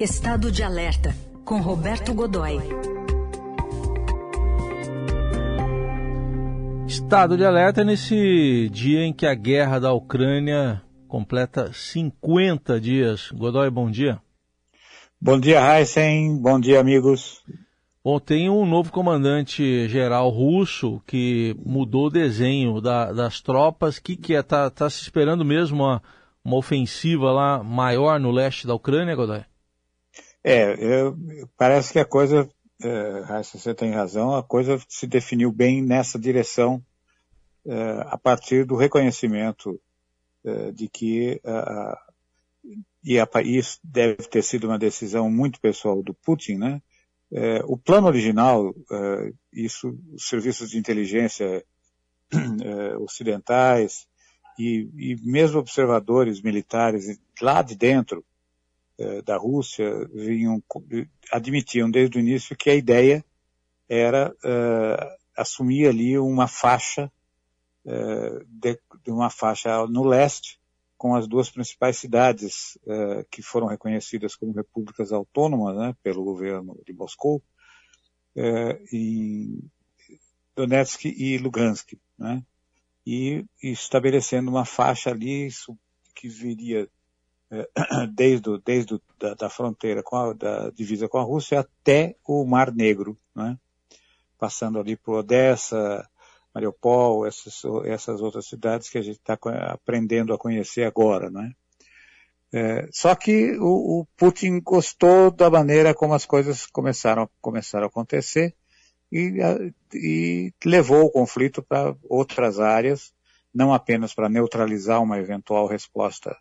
Estado de Alerta, com Roberto Godoy. Estado de alerta nesse dia em que a guerra da Ucrânia completa 50 dias. Godoy, bom dia. Bom dia, Heisen. Bom dia, amigos. Bom, tem um novo comandante geral russo que mudou o desenho da, das tropas. O que, que é? Tá, tá se esperando mesmo uma, uma ofensiva lá maior no leste da Ucrânia, Godoy? É, eu, parece que a coisa, é, você tem razão, a coisa se definiu bem nessa direção é, a partir do reconhecimento é, de que e a, isso deve ter sido uma decisão muito pessoal do Putin, né? É, o plano original, é, isso, os serviços de inteligência é, ocidentais e, e, mesmo observadores militares lá de dentro da Rússia vinham, admitiam desde o início que a ideia era é, assumir ali uma faixa é, de, uma faixa no leste com as duas principais cidades uh, que foram reconhecidas como repúblicas autônomas né, pelo governo de Moscou, uh, em Donetsk e Lugansk, né, e, estabelecendo uma faixa ali isso, que viria uh, desde, desde da, da, fronteira com a da divisa com a Rússia até o Mar Negro, né, passando ali por Odessa, Mariupol, essas, essas outras cidades que a gente está aprendendo a conhecer agora, né? É, só que o, o, Putin gostou da maneira como as coisas começaram, começaram a acontecer e, e levou o conflito para outras áreas, não apenas para neutralizar uma eventual resposta,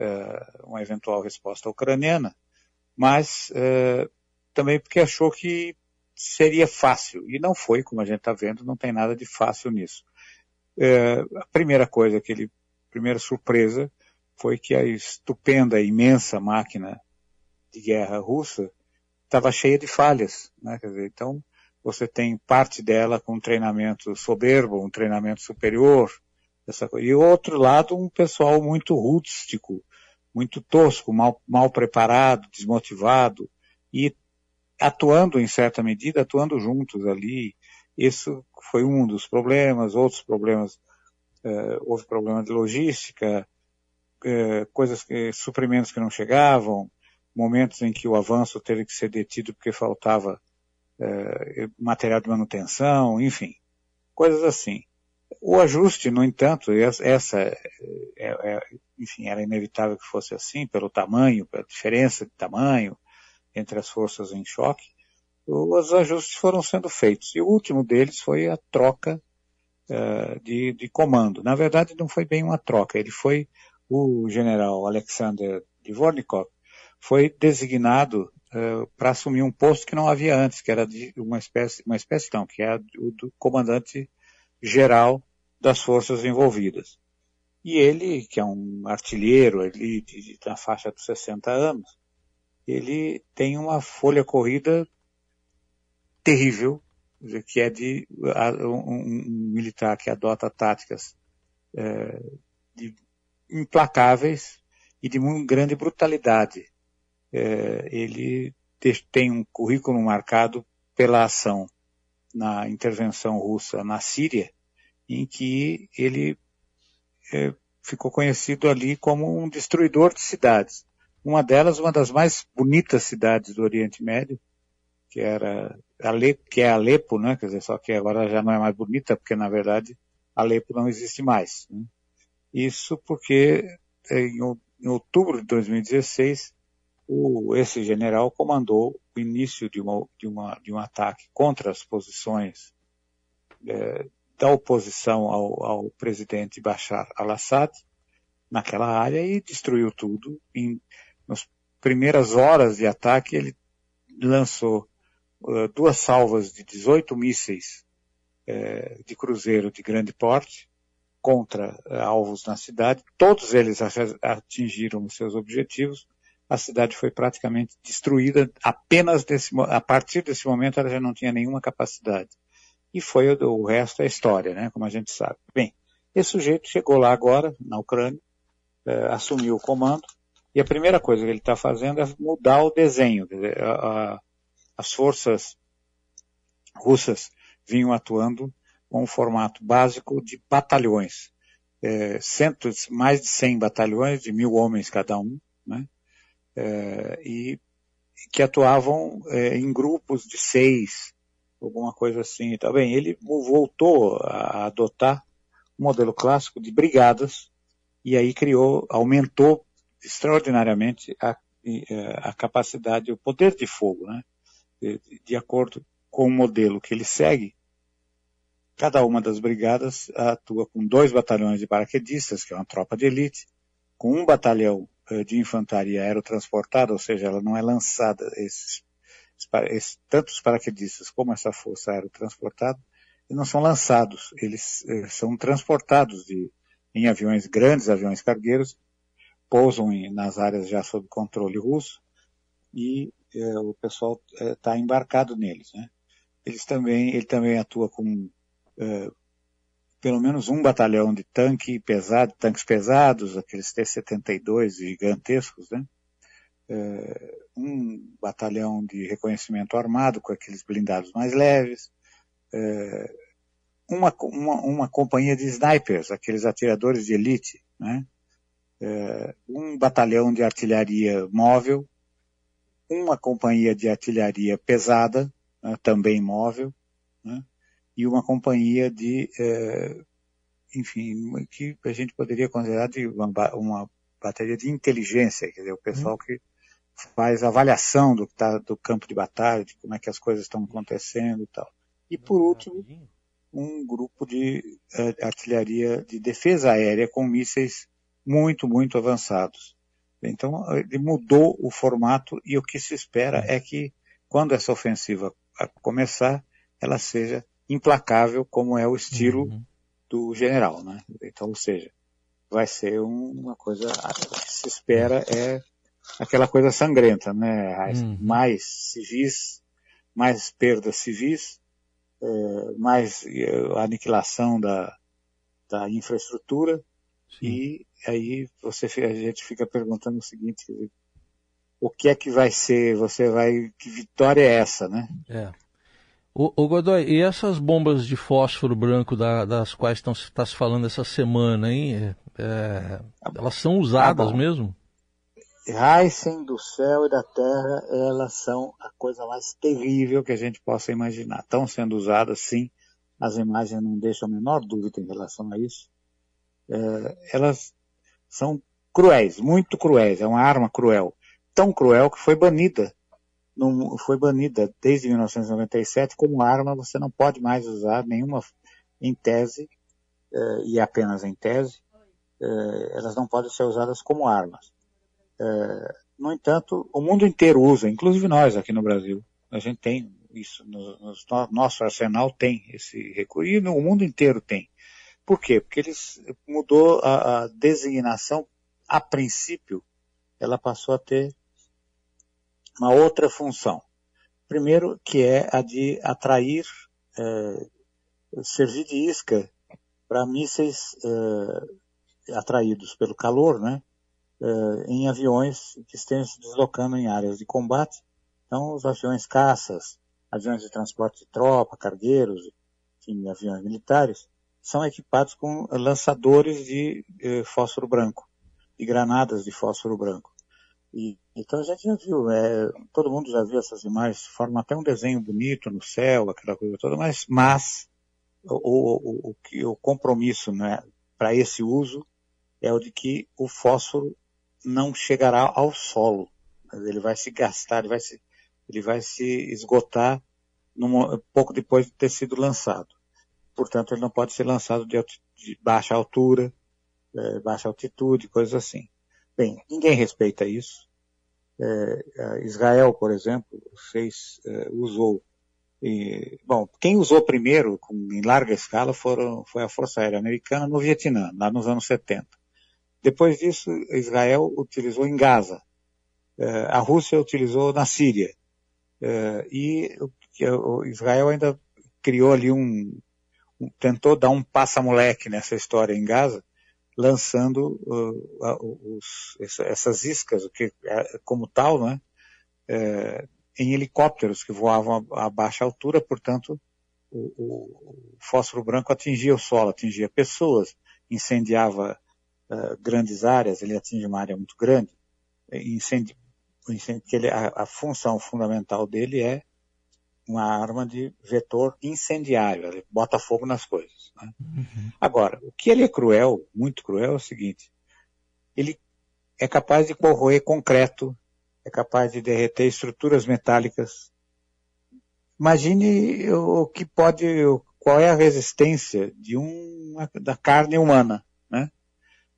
é, uma eventual resposta ucraniana, mas é, também porque achou que seria fácil. E não foi, como a gente está vendo, não tem nada de fácil nisso. É, a primeira coisa que ele, primeira surpresa, foi que a estupenda, imensa máquina de guerra russa estava cheia de falhas. Né? Dizer, então, você tem parte dela com um treinamento soberbo, um treinamento superior, essa coisa. e outro lado um pessoal muito rústico, muito tosco, mal, mal preparado, desmotivado, e atuando em certa medida, atuando juntos ali. Isso foi um dos problemas, outros problemas, eh, houve problema de logística, eh, coisas que, suprimentos que não chegavam, momentos em que o avanço teve que ser detido porque faltava eh, material de manutenção, enfim, coisas assim. O ajuste, no entanto, essa, é, é, enfim, era inevitável que fosse assim, pelo tamanho, pela diferença de tamanho, entre as forças em choque, os ajustes foram sendo feitos. E o último deles foi a troca uh, de, de, comando. Na verdade, não foi bem uma troca, ele foi o general Alexander Dvornikov, foi designado uh, para assumir um posto que não havia antes, que era de uma espécie, uma espécie não, que é o do comandante geral das forças envolvidas. E ele, que é um artilheiro ali na faixa dos 60 anos, ele tem uma folha corrida terrível, que é de um, um militar que adota táticas é, de, implacáveis e de muito grande brutalidade. É, ele tem um currículo marcado pela ação na intervenção russa na Síria, em que ele é, ficou conhecido ali como um destruidor de cidades. Uma delas, uma das mais bonitas cidades do Oriente Médio, que era Alepo, que é Alepo, né? Quer dizer, só que agora já não é mais bonita, porque na verdade Alepo não existe mais. Né? Isso porque em, em, outubro de 2016 o, esse general comandou o início de, uma, de, uma, de um ataque contra as posições é, da oposição ao, ao presidente Bashar al-Assad naquela área e destruiu tudo em nas primeiras horas de ataque, ele lançou uh, duas salvas de 18 mísseis uh, de cruzeiro de grande porte contra uh, alvos na cidade. Todos eles atingiram seus objetivos. A cidade foi praticamente destruída apenas desse, a partir desse momento ela já não tinha nenhuma capacidade. E foi o, resto é história, né? Como a gente sabe. Bem, esse sujeito chegou lá agora, na Ucrânia, assumiu o comando, E a primeira coisa que ele está fazendo é mudar o desenho. A, a, as forças russas vinham atuando com um formato básico de batalhões. É, centos, mais de 100 batalhões, de mil homens cada um, né? É, e que atuavam é, em grupos de seis, alguma coisa assim. Tá bem, ele voltou a adotar o modelo clássico de brigadas e aí criou, aumentou extraordinariamente a, é, a capacidade, o poder de fogo, né? De, de acordo com o modelo que ele segue, cada uma das brigadas atua com dois batalhões de paraquedistas, que é uma tropa de elite, com um batalhão eh, de infantaria aerotransportada, ou seja, ela não é lançada, esses, tanto os paraquedistas como essa força aerotransportada, não são lançados, eles eh, são transportados de, em aviões grandes, aviões cargueiros, pousam em, nas áreas já sob controle russo e eh, o pessoal está embarcado neles. Né? Eles também, ele também atua com pelo menos um batalhão de tanque pesado, tanques pesados, aqueles T-72 gigantescos, né? É, um batalhão de reconhecimento armado com aqueles blindados mais leves, é, uma, uma, uma, companhia de snipers, aqueles atiradores de elite, né? É, um batalhão de artilharia móvel, uma companhia de artilharia pesada, né, também móvel, né? e uma companhia de, enfim, que a gente poderia considerar de uma, uma bateria de inteligência, quer dizer, o pessoal uhum. que faz avaliação do, tá, do campo de batalha, de como é que as coisas estão acontecendo e tal. E por último, um grupo de uh, artilharia de defesa aérea com mísseis muito, muito avançados. Então, ele mudou o formato e o que se espera uhum. é que, quando essa ofensiva começar, ela seja implacável como é o estilo uhum. do general, né? Então, ou seja, vai ser uma coisa, o que se espera é aquela coisa sangrenta, né? Uhum. Mais civis, mais perdas civis, é, mais é, aniquilação da, da infraestrutura Sim. e aí você a gente fica perguntando o seguinte, o que é que vai ser, você vai, que vitória é essa, né? É. O, o, Godoy, e essas bombas de fósforo branco da, das quais está se falando essa semana, hein? É, é elas são usadas ah, mesmo? Raíssen do céu e da terra, elas são a coisa mais terrível que a gente possa imaginar. Estão sendo usadas, sim. As imagens não deixam a menor dúvida em relação a isso. É, elas são cruéis, muito cruéis. É uma arma cruel. Tão cruel que foi banida não, foi banida desde 1997 como arma, você não pode mais usar nenhuma em tese, eh, e apenas em tese, eh, elas não podem ser usadas como armas. Eh, no entanto, o mundo inteiro usa, inclusive nós aqui no Brasil. A gente tem isso, no, no nosso arsenal tem esse recurso, e o mundo inteiro tem. Por quê? Porque eles mudou a, a designação, a princípio, ela passou a ter uma outra função. Primeiro, que é a de atrair, é, servir de isca para mísseis é, atraídos pelo calor, né, é, em aviões que estejam se deslocando em áreas de combate. Então, os aviões caças, aviões de transporte de tropa, cargueiros, enfim, aviões militares, são equipados com lançadores de eh, fósforo branco, e granadas de fósforo branco. E, então a gente já viu, é, todo mundo já viu essas imagens, formam até um desenho bonito no céu, aquela coisa toda, mas, mas o, o, o, o compromisso né, para esse uso é o de que o fósforo não chegará ao solo. Ele vai se gastar, ele vai se, ele vai se esgotar num, pouco depois de ter sido lançado. Portanto, ele não pode ser lançado de, de baixa altura, é, baixa altitude, coisas assim. Bem, ninguém respeita isso. É, Israel, por exemplo, fez, é, usou. E, bom, quem usou primeiro, com, em larga escala, foram, foi a Força Aérea Americana no Vietnã, lá nos anos 70. Depois disso, Israel utilizou em Gaza. É, a Rússia utilizou na Síria. É, e o, Israel ainda criou ali um, tentou dar um passa-moleque nessa história em Gaza, lançando uh, os, essas iscas, que, como tal, né, é, em helicópteros que voavam a, a baixa altura, portanto, o, o, fósforo branco atingia o solo, atingia pessoas, incendiava uh, grandes áreas, ele atinge uma área muito grande, incêndio, incêndio que ele, a, a, função fundamental dele é uma arma de vetor incendiário, ele bota fogo nas coisas. Né? Uhum. Agora, o que ele é cruel, muito cruel, é o seguinte, ele é capaz de corroer concreto, é capaz de derreter estruturas metálicas. Imagine o que pode, qual é a resistência de um, da carne humana?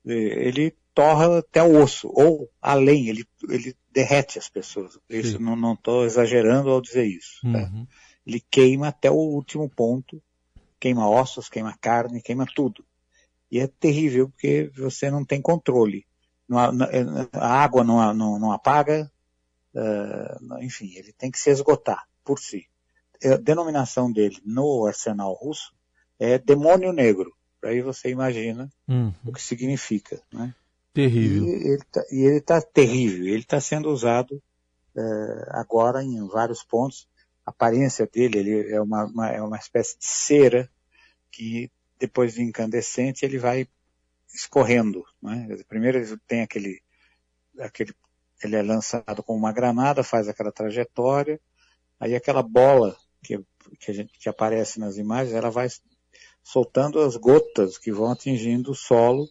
Ele torra até o osso, ou além, ele, ele derrete as pessoas. Isso Sim. não estou exagerando ao dizer isso. Tá? Uhum. Ele queima até o último ponto, queima ossos, queima carne, queima tudo. E é terrível porque você não tem controle. Não, a água não, não, não apaga, uh, enfim, ele tem que se esgotar por si. A denominação dele no arsenal russo é demônio negro. Aí você imagina uhum. o que significa. Né? Terrível. E ele está tá terrível. Ele está sendo usado uh, agora em vários pontos. A aparência dele ele é, uma, uma, é uma espécie de cera que depois de incandescente ele vai escorrendo. Né? Primeiro ele tem aquele, aquele, ele é lançado com uma granada, faz aquela trajetória, aí aquela bola que, que, gente, que aparece nas imagens, ela vai soltando as gotas que vão atingindo o solo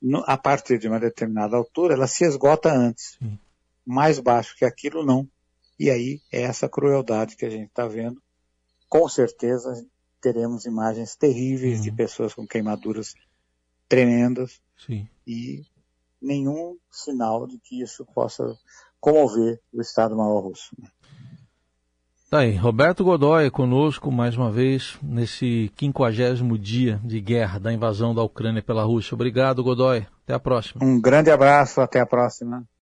no, a partir de uma determinada altura, ela se esgota antes. Mais baixo que aquilo, não. E aí é essa crueldade que a gente está vendo. Com certeza teremos imagens terríveis uhum. de pessoas com queimaduras tremendas Sim. e nenhum sinal de que isso possa comover o Estado-Maior Russo. Né? Tá aí, Roberto Godoy conosco mais uma vez nesse quinquagésimo dia de guerra da invasão da Ucrânia pela Rússia. Obrigado, Godoy. Até a próxima. Um grande abraço, até a próxima.